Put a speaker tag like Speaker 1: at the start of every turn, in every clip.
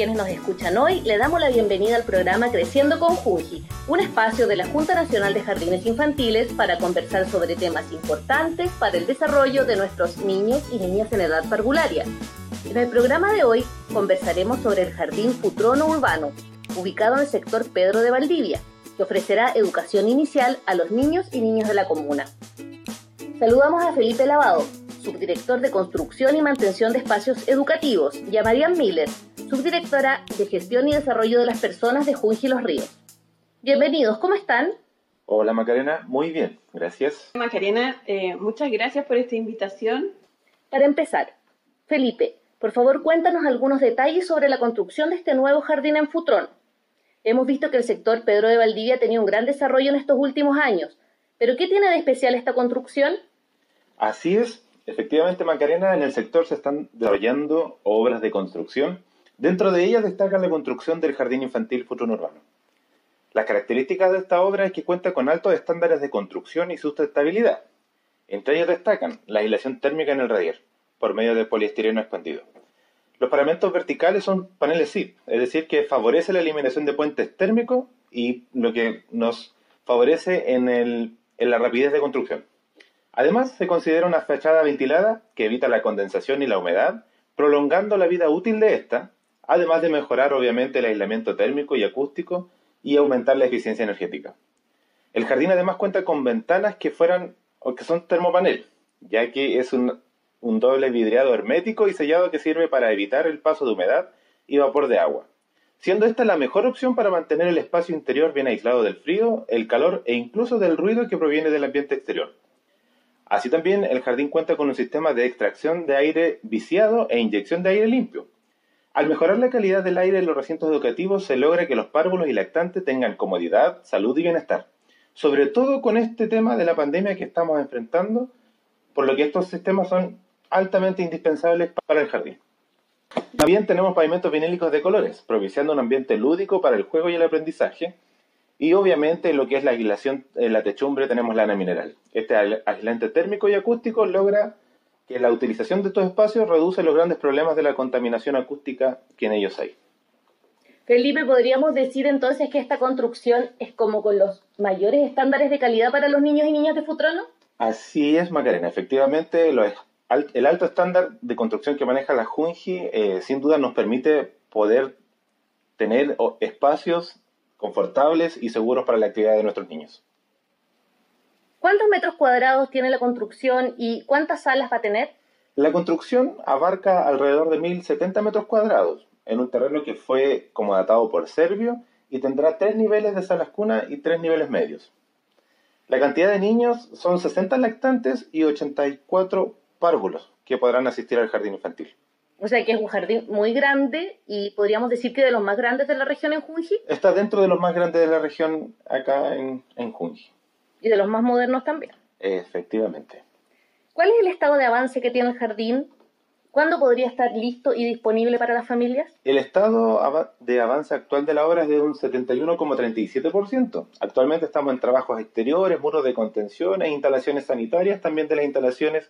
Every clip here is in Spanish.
Speaker 1: quienes nos escuchan hoy. Le damos la bienvenida al programa Creciendo con Junji, un espacio de la Junta Nacional de Jardines Infantiles para conversar sobre temas importantes para el desarrollo de nuestros niños y niñas en edad parvularia. En el programa de hoy conversaremos sobre el Jardín Futrono Urbano, ubicado en el sector Pedro de Valdivia, que ofrecerá educación inicial a los niños y niñas de la comuna. Saludamos a Felipe Lavado, subdirector de Construcción y Mantención de Espacios Educativos, y a Marian Miller, subdirectora de Gestión y Desarrollo de las Personas de Junji Los Ríos. Bienvenidos, ¿cómo están?
Speaker 2: Hola Macarena, muy bien, gracias.
Speaker 3: Macarena, eh, muchas gracias por esta invitación.
Speaker 1: Para empezar, Felipe, por favor cuéntanos algunos detalles sobre la construcción de este nuevo jardín en Futrón. Hemos visto que el sector Pedro de Valdivia ha tenido un gran desarrollo en estos últimos años, pero ¿qué tiene de especial esta construcción?
Speaker 2: Así es, Efectivamente, Macarena, en el sector se están desarrollando obras de construcción. Dentro de ellas destaca la construcción del Jardín Infantil Futuro Urbano. Las características de esta obra es que cuenta con altos estándares de construcción y sustentabilidad. Entre ellos destacan la aislación térmica en el radier, por medio de poliestireno expandido. Los paramentos verticales son paneles SIP, es decir, que favorece la eliminación de puentes térmicos y lo que nos favorece en, en la rapidez de construcción. Además, se considera una fachada ventilada que evita la condensación y la humedad, prolongando la vida útil de esta, además de mejorar obviamente el aislamiento térmico y acústico y aumentar la eficiencia energética. El jardín además cuenta con ventanas que fueran o que son termopanel, ya que es un, un doble vidriado hermético y sellado que sirve para evitar el paso de humedad y vapor de agua, siendo esta la mejor opción para mantener el espacio interior bien aislado del frío, el calor e incluso del ruido que proviene del ambiente exterior. Así también el jardín cuenta con un sistema de extracción de aire viciado e inyección de aire limpio. Al mejorar la calidad del aire en los recintos educativos se logra que los párvulos y lactantes tengan comodidad, salud y bienestar. Sobre todo con este tema de la pandemia que estamos enfrentando, por lo que estos sistemas son altamente indispensables para el jardín. También tenemos pavimentos vinílicos de colores, propiciando un ambiente lúdico para el juego y el aprendizaje, y obviamente lo que es la aislación en la techumbre tenemos lana mineral. Este aislante térmico y acústico logra que la utilización de estos espacios reduce los grandes problemas de la contaminación acústica que en ellos hay.
Speaker 1: Felipe, ¿podríamos decir entonces que esta construcción es como con los mayores estándares de calidad para los niños y niñas de Futrono?
Speaker 2: Así es, Macarena. Efectivamente, el alto estándar de construcción que maneja la Junji eh, sin duda nos permite poder tener espacios confortables y seguros para la actividad de nuestros niños.
Speaker 1: ¿Cuántos metros cuadrados tiene la construcción y cuántas salas va a tener?
Speaker 2: La construcción abarca alrededor de 1.070 metros cuadrados, en un terreno que fue como datado por Servio y tendrá tres niveles de salas cuna y tres niveles medios. La cantidad de niños son 60 lactantes y 84 párvulos que podrán asistir al jardín infantil.
Speaker 1: O sea que es un jardín muy grande y podríamos decir que de los más grandes de la región en Junji.
Speaker 2: Está dentro de los más grandes de la región acá en, en Junji.
Speaker 1: Y de los más modernos también.
Speaker 2: Efectivamente.
Speaker 1: ¿Cuál es el estado de avance que tiene el jardín? ¿Cuándo podría estar listo y disponible para las familias?
Speaker 2: El estado de avance actual de la obra es de un 71,37%. Actualmente estamos en trabajos exteriores, muros de contención e instalaciones sanitarias, también de las instalaciones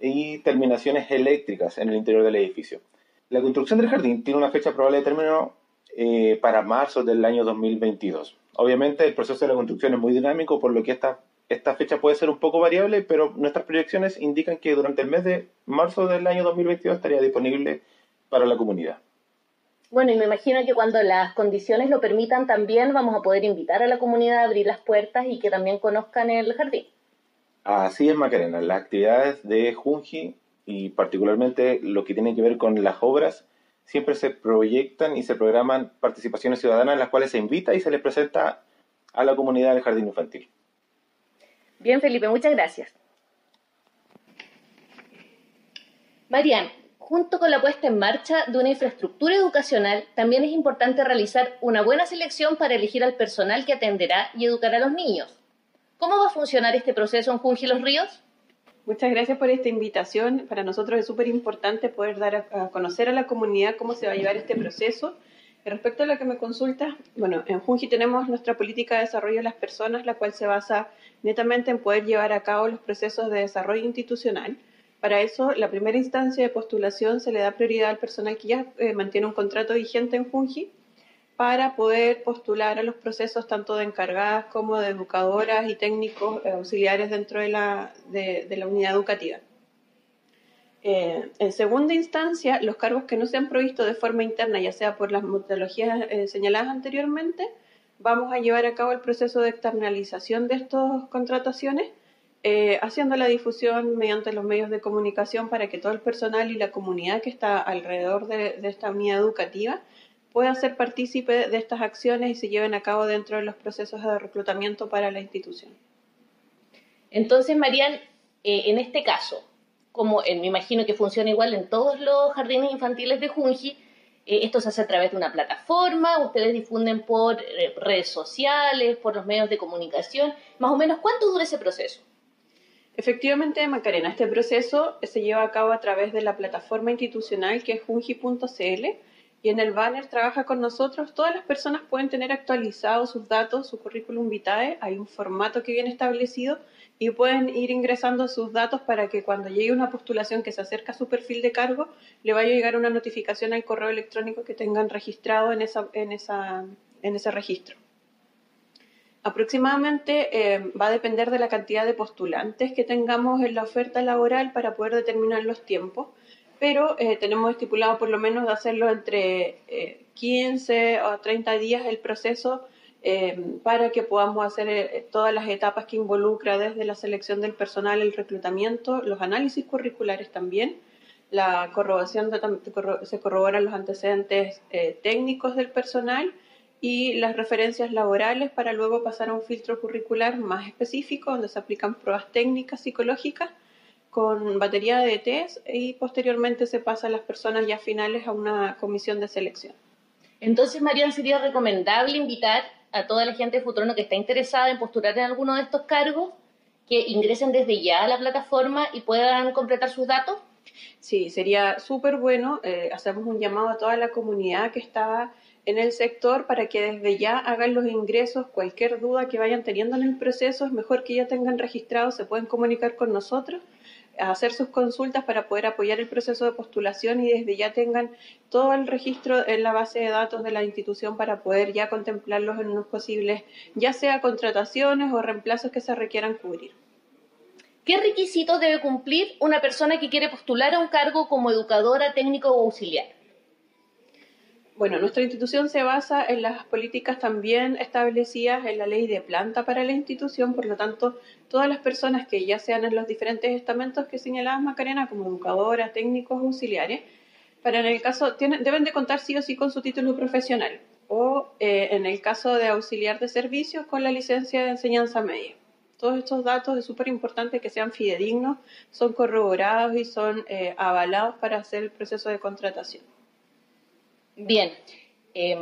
Speaker 2: y terminaciones eléctricas en el interior del edificio. La construcción del jardín tiene una fecha probable de término eh, para marzo del año 2022. Obviamente el proceso de la construcción es muy dinámico, por lo que esta, esta fecha puede ser un poco variable, pero nuestras proyecciones indican que durante el mes de marzo del año 2022 estaría disponible para la comunidad.
Speaker 1: Bueno, y me imagino que cuando las condiciones lo permitan también vamos a poder invitar a la comunidad a abrir las puertas y que también conozcan el jardín.
Speaker 2: Así es, Macarena. Las actividades de Junji y particularmente lo que tiene que ver con las obras siempre se proyectan y se programan participaciones ciudadanas en las cuales se invita y se les presenta a la comunidad del jardín infantil.
Speaker 1: Bien, Felipe, muchas gracias. Marian, junto con la puesta en marcha de una infraestructura educacional, también es importante realizar una buena selección para elegir al personal que atenderá y educará a los niños. ¿Cómo va a funcionar este proceso en Junji Los Ríos?
Speaker 3: Muchas gracias por esta invitación. Para nosotros es súper importante poder dar a, conocer a la comunidad cómo se va a llevar este proceso. respecto a lo que me consulta, bueno, en Junji tenemos nuestra política de desarrollo de las personas, la cual se basa netamente en poder llevar a cabo los procesos de desarrollo institucional. Para eso, la primera instancia de postulación se le da prioridad al personal que ya eh, mantiene un contrato vigente en Fungi para poder postular a los procesos tanto de encargadas como de educadoras y técnicos eh, auxiliares dentro de la, de, la unidad educativa. Eh, en segunda instancia, los cargos que no se han provisto de forma interna, ya sea por las metodologías eh, señaladas anteriormente, vamos a llevar a cabo el proceso de externalización de estas contrataciones, haciendo la difusión mediante los medios de comunicación para que todo el personal y la comunidad que está alrededor de esta unidad educativa puedan ser partícipe de estas acciones y se lleven a cabo dentro de los procesos de reclutamiento para la institución.
Speaker 1: Entonces, Marian, eh, en este caso, como me imagino que funciona igual en todos los jardines infantiles de Junji, eh, esto se hace a través de una plataforma, ustedes difunden por eh, redes sociales, por los medios de comunicación. Más o menos, ¿cuánto dura ese proceso?
Speaker 3: Efectivamente, Macarena, este proceso se lleva a cabo a través de la plataforma institucional que es junji.cl y en el banner trabaja con nosotros. Todas las personas pueden tener actualizados sus datos, su currículum vitae, hay un formato que viene establecido y pueden ir ingresando sus datos para que cuando llegue una postulación que se acerca a su perfil de cargo, le vaya a llegar una notificación al correo electrónico que tengan registrado en, esa, en, esa, en ese registro. Aproximadamente eh, va a depender de la cantidad de postulantes que tengamos en la oferta laboral para poder determinar los tiempos pero eh, tenemos estipulado por lo menos de hacerlo entre 15 eh, o 30 días el proceso eh, para que podamos hacer todas las etapas que involucra desde la selección del personal, el reclutamiento, los análisis curriculares también, la corroboración, se corroboran los antecedentes técnicos del personal y las referencias laborales para luego pasar a un filtro curricular más específico donde se aplican pruebas técnicas psicológicas con batería de test y posteriormente se pasa a las personas ya finales a una comisión de selección.
Speaker 1: Entonces, Marian, sería recomendable invitar a toda la gente de Futrono que está interesada en postular en alguno de estos cargos que ingresen desde ya a la plataforma y puedan completar sus datos.
Speaker 3: Sí, sería súper bueno. Eh, hacemos un llamado a toda la comunidad que está en el sector para que desde ya hagan los ingresos. Cualquier duda que vayan teniendo en el proceso es mejor que ya tengan registrado, se pueden comunicar con nosotros hacer sus consultas para poder apoyar el proceso de postulación y desde ya tengan todo el registro en la base de datos de la institución para poder ya contemplarlos en unos posibles, ya sea contrataciones o reemplazos que se requieran cubrir.
Speaker 1: ¿Qué requisitos debe cumplir una persona que quiere postular a un cargo como educadora, técnico o auxiliar?
Speaker 3: Bueno, nuestra institución se basa en las políticas también establecidas en la ley de planta para la institución, por lo tanto, todas las personas que ya sean en los diferentes estamentos que señalaba Macarena, como educadoras, técnicos, auxiliares, para en el caso, deben de contar sí o sí con su título profesional, o eh, en el caso de auxiliar de servicios, con la licencia de enseñanza media. Todos estos datos es súper importante que sean fidedignos, son corroborados y son eh, avalados para hacer el proceso de contratación.
Speaker 1: Bien. Em,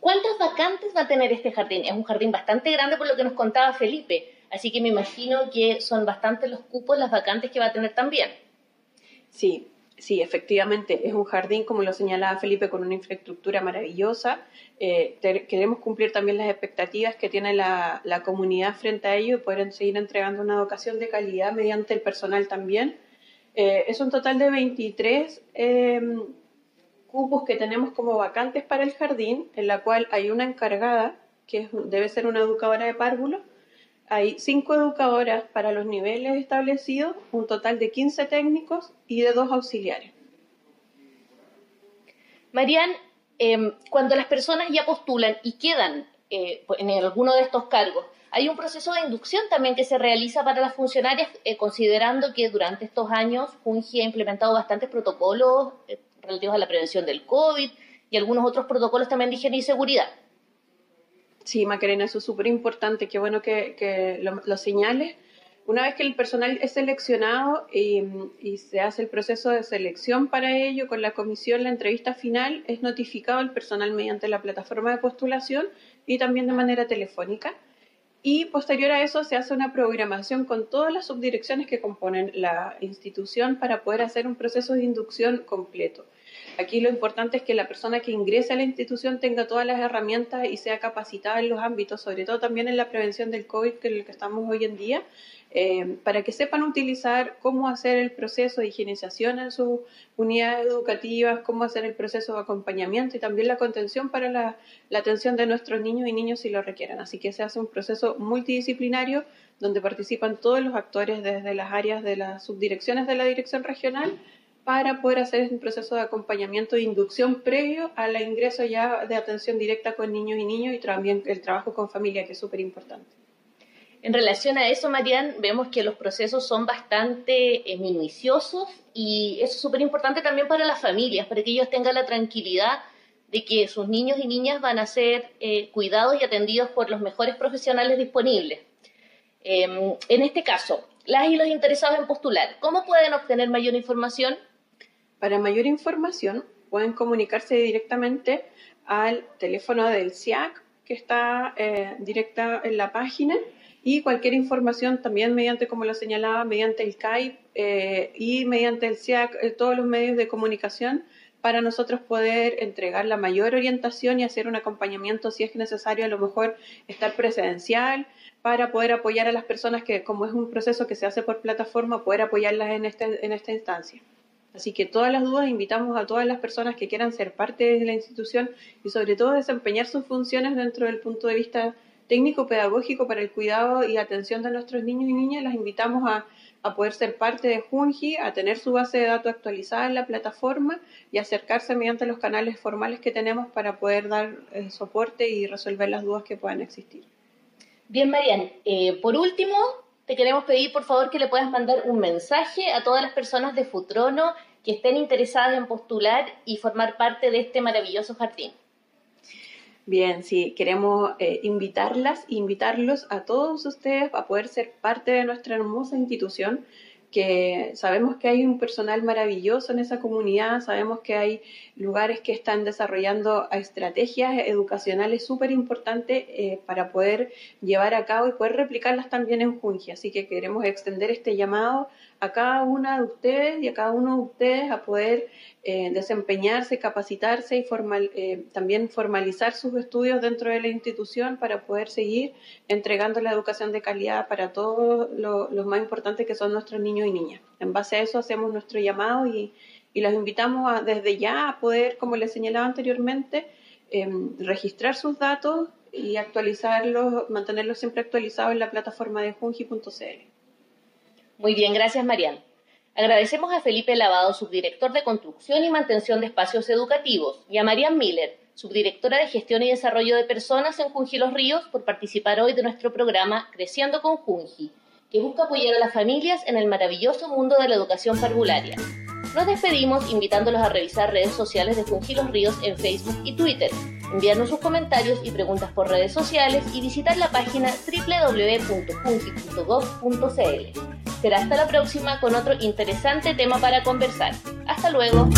Speaker 1: ¿Cuántas vacantes va a tener este jardín? Es un jardín bastante grande por lo que nos contaba Felipe, así que me imagino que son bastantes los cupos, las vacantes que va a tener también.
Speaker 3: Sí, sí, efectivamente, es un jardín, como lo señalaba Felipe, con una infraestructura maravillosa. Eh, queremos cumplir también las expectativas que tiene la, comunidad frente a ello y poder seguir entregando una educación de calidad mediante el personal también. Eh, es un total de 23 cupos que tenemos como vacantes para el jardín, en la cual hay una encargada, que debe ser una educadora de párvulos, hay cinco educadoras para los niveles establecidos, un total de 15 técnicos y de dos auxiliares.
Speaker 1: Marian, em, cuando las personas ya postulan y quedan eh, en alguno de estos cargos, hay un proceso de inducción también que se realiza para las funcionarias, eh, considerando que durante estos años Fungi ha implementado bastantes protocolos eh, relativos a la prevención del COVID y algunos otros protocolos también de higiene y seguridad.
Speaker 3: Sí, Macarena, eso es súper importante, qué bueno que, lo, señales. Una vez que el personal es seleccionado y, y, se hace el proceso de selección para ello con la comisión, la entrevista final es notificado al personal mediante la plataforma de postulación y también de manera telefónica. Y posterior a eso se hace una programación con todas las subdirecciones que componen la institución para poder hacer un proceso de inducción completo. Aquí lo importante es que la persona que ingrese a la institución tenga todas las herramientas y sea capacitada en los ámbitos, sobre todo también en la prevención del COVID, que es el que estamos hoy en día, eh, para que sepan utilizar cómo hacer el proceso de higienización en sus unidades educativas, cómo hacer el proceso de acompañamiento y también la contención para la, atención de nuestros niños y niños si lo requieren. Así que se hace un proceso multidisciplinario donde participan todos los actores desde las áreas de las subdirecciones de la dirección regional para poder hacer un proceso de acompañamiento e inducción previo al ingreso ya de atención directa con niños y niños y también el trabajo con familia, que es súper importante.
Speaker 1: En relación a eso, Marian, vemos que los procesos son bastante eh, minuciosos y eso es súper importante también para las familias, para que ellos tengan la tranquilidad de que sus niños y niñas van a ser eh, cuidados y atendidos por los mejores profesionales disponibles. Em, en este caso, las y los interesados en postular, ¿cómo pueden obtener mayor información?
Speaker 3: Para mayor información, pueden comunicarse directamente al teléfono del CIAC que está eh, directa en la página y cualquier información también mediante, como lo señalaba, mediante el CAIP eh, y mediante el CIAC, eh, todos los medios de comunicación para nosotros poder entregar la mayor orientación y hacer un acompañamiento si es necesario, a lo mejor estar presencial para poder apoyar a las personas que, como es un proceso que se hace por plataforma, poder apoyarlas en, este, en esta instancia. Así que todas las dudas invitamos a todas las personas que quieran ser parte de la institución y sobre todo desempeñar sus funciones dentro del punto de vista técnico-pedagógico para el cuidado y atención de nuestros niños y niñas, las invitamos a, poder ser parte de Junji, a tener su base de datos actualizada en la plataforma y acercarse mediante los canales formales que tenemos para poder dar eh, soporte y resolver las dudas que puedan existir.
Speaker 1: Bien, Marian, eh, por último, te queremos pedir por favor que le puedas mandar un mensaje a todas las personas de Futrono que estén interesadas en postular y formar parte de este maravilloso jardín.
Speaker 3: Bien, sí, queremos eh, invitarlas, invitarlos a todos ustedes a poder ser parte de nuestra hermosa institución que sabemos que hay un personal maravilloso en esa comunidad, sabemos que hay lugares que están desarrollando estrategias educacionales súper importantes eh, para poder llevar a cabo y poder replicarlas también en Junji. Así que queremos extender este llamado a cada una de ustedes y a cada uno de ustedes a poder eh, desempeñarse, capacitarse y formal, eh, también formalizar sus estudios dentro de la institución para poder seguir entregando la educación de calidad para todos los más importantes que son nuestros niños y niñas. En base a eso hacemos nuestro llamado y, y los invitamos desde ya a poder, como les señalaba anteriormente, em, registrar sus datos y actualizarlos, mantenerlos siempre actualizados en la plataforma de junji.cl.
Speaker 1: Muy bien, gracias Marian. Agradecemos a Felipe Lavado, subdirector de Construcción y Mantención de Espacios Educativos, y a Marian Miller, subdirectora de Gestión y Desarrollo de Personas en Junji Los Ríos, por participar hoy de nuestro programa Creciendo con Junji, que busca apoyar a las familias en el maravilloso mundo de la educación parvularia. Nos despedimos invitándolos a revisar redes sociales de Junji Los Ríos en Facebook y Twitter, enviarnos sus comentarios y preguntas por redes sociales y visitar la página www.junji.gov.cl. Será hasta la próxima con otro interesante tema para conversar. Hasta luego.